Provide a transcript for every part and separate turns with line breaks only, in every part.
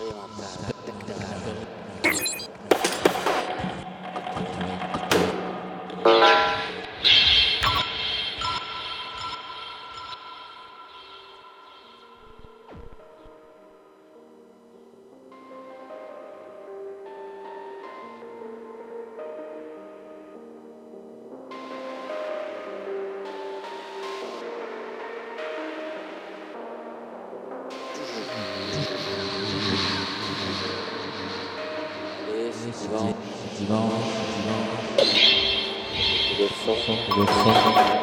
matar. Wilson, Wilson.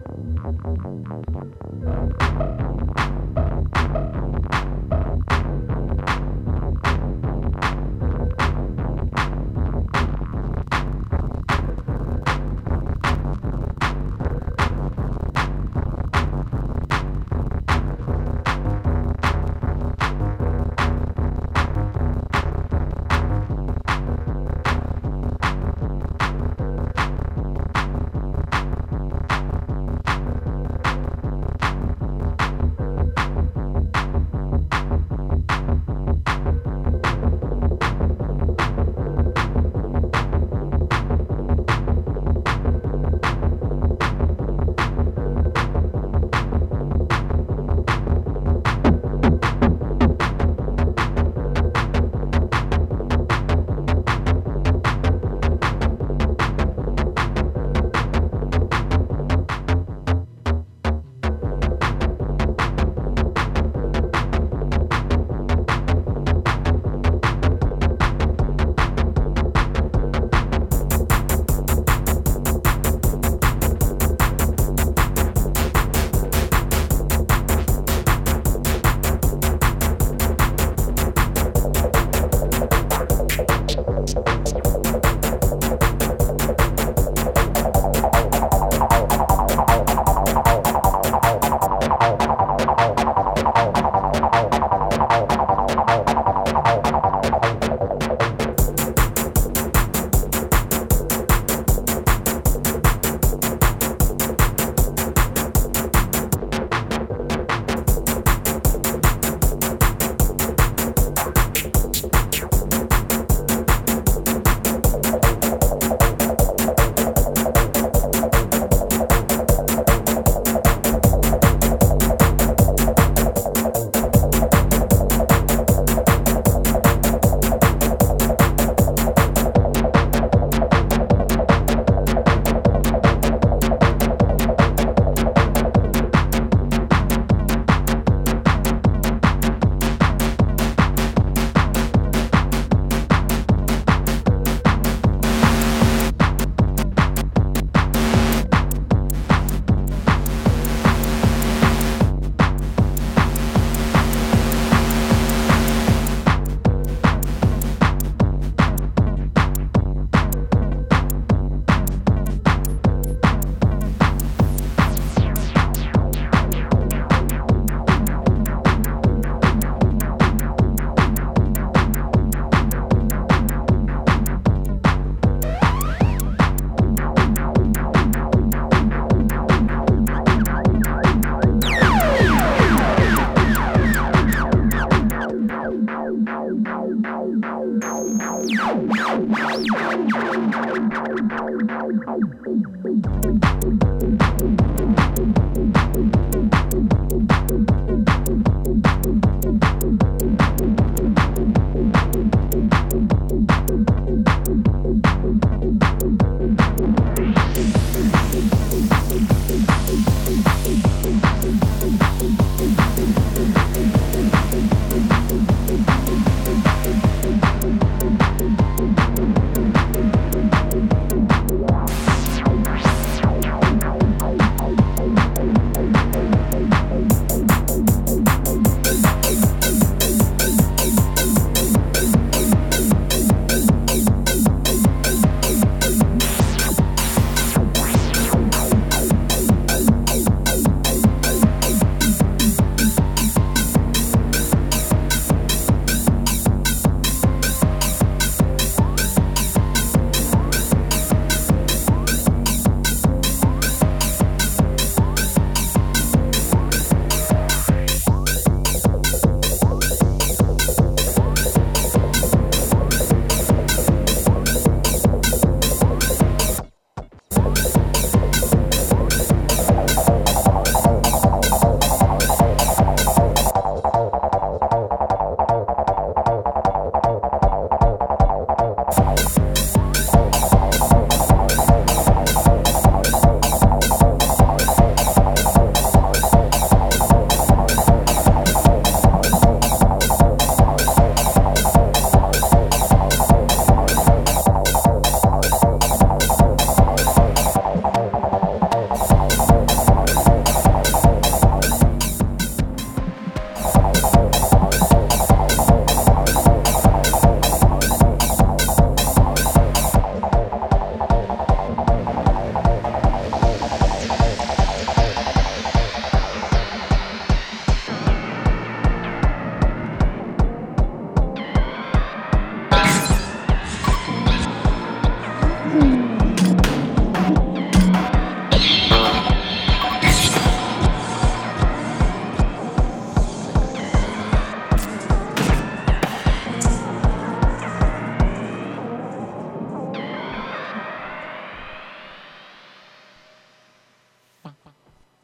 Thank you.